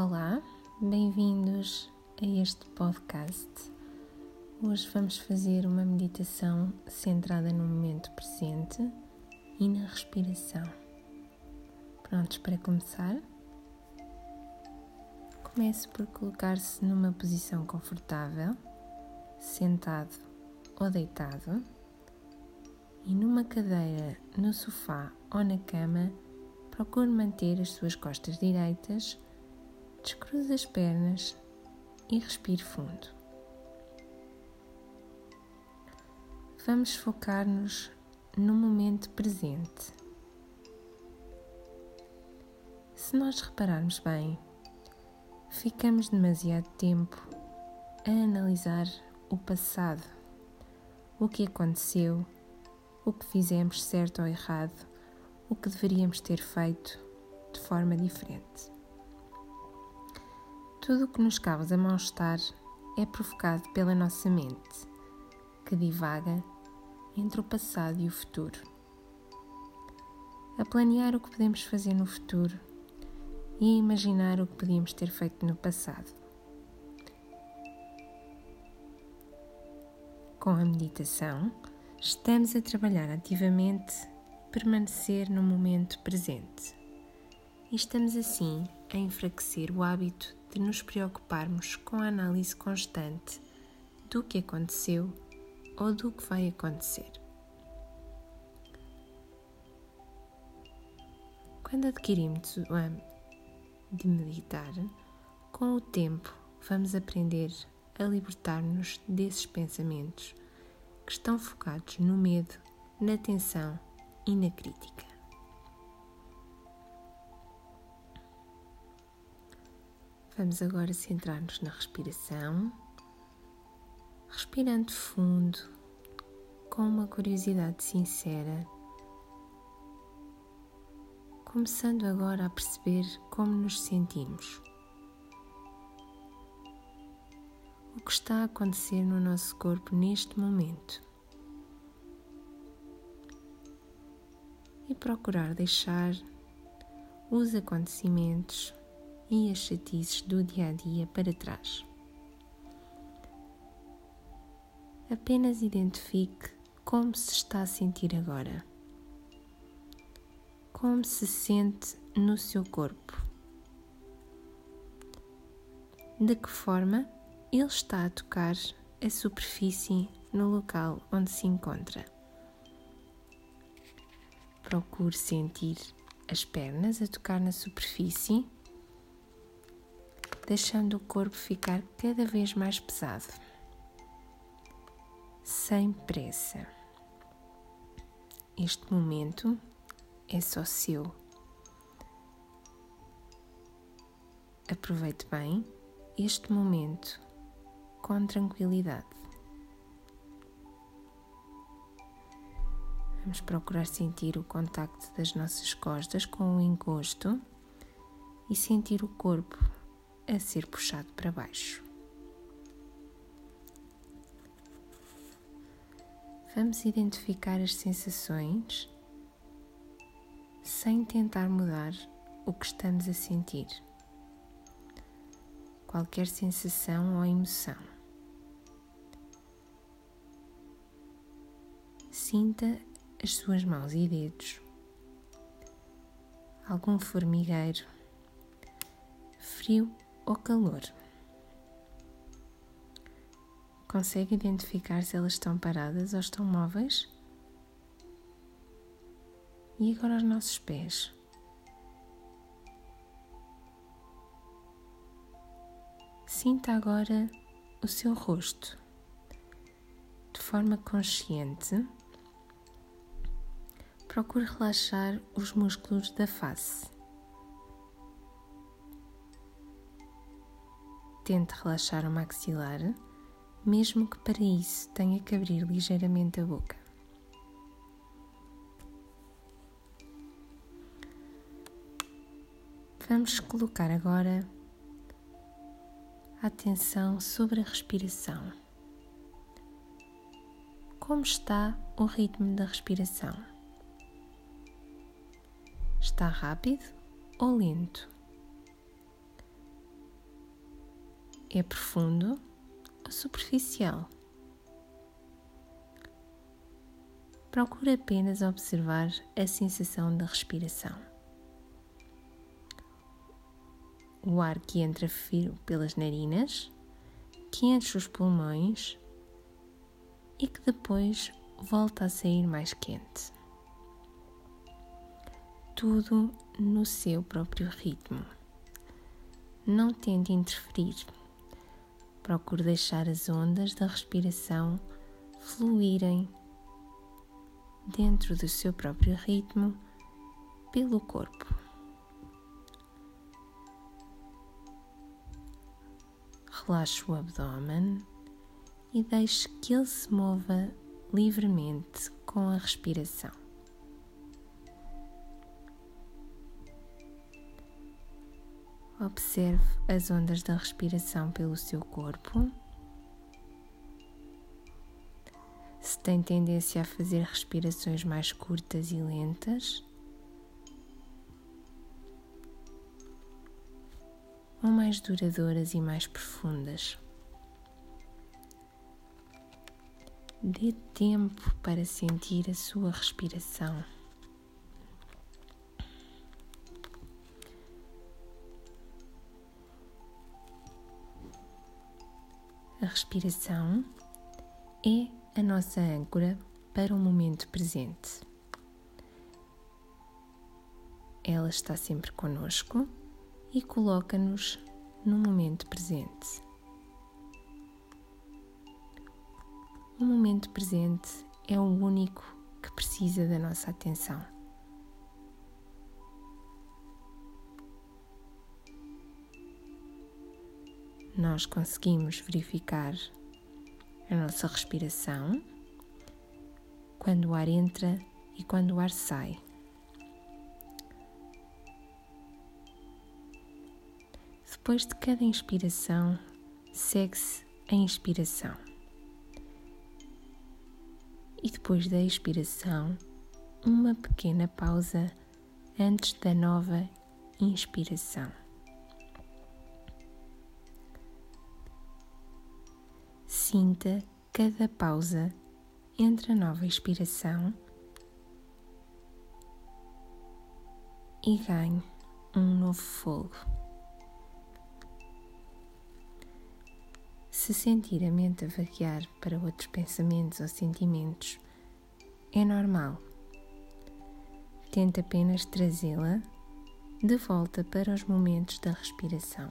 Olá, bem-vindos a este podcast. Hoje vamos fazer uma meditação centrada no momento presente e na respiração. Prontos para começar? Comece por colocar-se numa posição confortável, sentado ou deitado, e numa cadeira, no sofá ou na cama Procure manter as suas costas direitas, descruze as pernas e respire fundo. Vamos focar-nos no momento presente. Se nós repararmos bem, ficamos demasiado tempo a analisar o passado, o que aconteceu, o que fizemos certo ou errado o que deveríamos ter feito de forma diferente. Tudo o que nos causa mal-estar é provocado pela nossa mente, que divaga entre o passado e o futuro. A planear o que podemos fazer no futuro e a imaginar o que podíamos ter feito no passado. Com a meditação, estamos a trabalhar ativamente permanecer no momento presente. E estamos assim a enfraquecer o hábito de nos preocuparmos com a análise constante do que aconteceu ou do que vai acontecer. Quando adquirimos o âmbito de meditar, com o tempo vamos aprender a libertar-nos desses pensamentos que estão focados no medo, na tensão e na crítica. Vamos agora centrar-nos na respiração, respirando fundo, com uma curiosidade sincera, começando agora a perceber como nos sentimos. O que está a acontecer no nosso corpo neste momento. e procurar deixar os acontecimentos e as chatices do dia a dia para trás. Apenas identifique como se está a sentir agora. Como se sente no seu corpo. De que forma ele está a tocar a superfície no local onde se encontra. Procure sentir as pernas a tocar na superfície, deixando o corpo ficar cada vez mais pesado, sem pressa. Este momento é só seu. Aproveite bem este momento com tranquilidade. Vamos procurar sentir o contacto das nossas costas com o encosto e sentir o corpo a ser puxado para baixo. Vamos identificar as sensações sem tentar mudar o que estamos a sentir. Qualquer sensação ou emoção. Sinta as suas mãos e dedos, algum formigueiro, frio ou calor. Consegue identificar se elas estão paradas ou estão móveis? E agora os nossos pés. Sinta agora o seu rosto de forma consciente procure relaxar os músculos da face. Tente relaxar o maxilar, mesmo que para isso tenha que abrir ligeiramente a boca. Vamos colocar agora a atenção sobre a respiração. Como está o ritmo da respiração? Está rápido ou lento? É profundo ou superficial? Procure apenas observar a sensação da respiração. O ar que entra pelas narinas, que enche os pulmões e que depois volta a sair mais quente. Tudo no seu próprio ritmo. Não tente interferir. Procure deixar as ondas da respiração fluírem dentro do seu próprio ritmo pelo corpo. Relaxe o abdômen e deixe que ele se mova livremente com a respiração. Observe as ondas da respiração pelo seu corpo. Se tem tendência a fazer respirações mais curtas e lentas, ou mais duradouras e mais profundas. Dê tempo para sentir a sua respiração. Respiração é a nossa âncora para o momento presente. Ela está sempre conosco e coloca-nos no momento presente. O momento presente é o único que precisa da nossa atenção. Nós conseguimos verificar a nossa respiração quando o ar entra e quando o ar sai. Depois de cada inspiração, segue-se a inspiração e depois da expiração, uma pequena pausa antes da nova inspiração. Sinta cada pausa entre a nova expiração e ganhe um novo fogo. Se sentir a mente a vaguear para outros pensamentos ou sentimentos, é normal. Tente apenas trazê-la de volta para os momentos da respiração.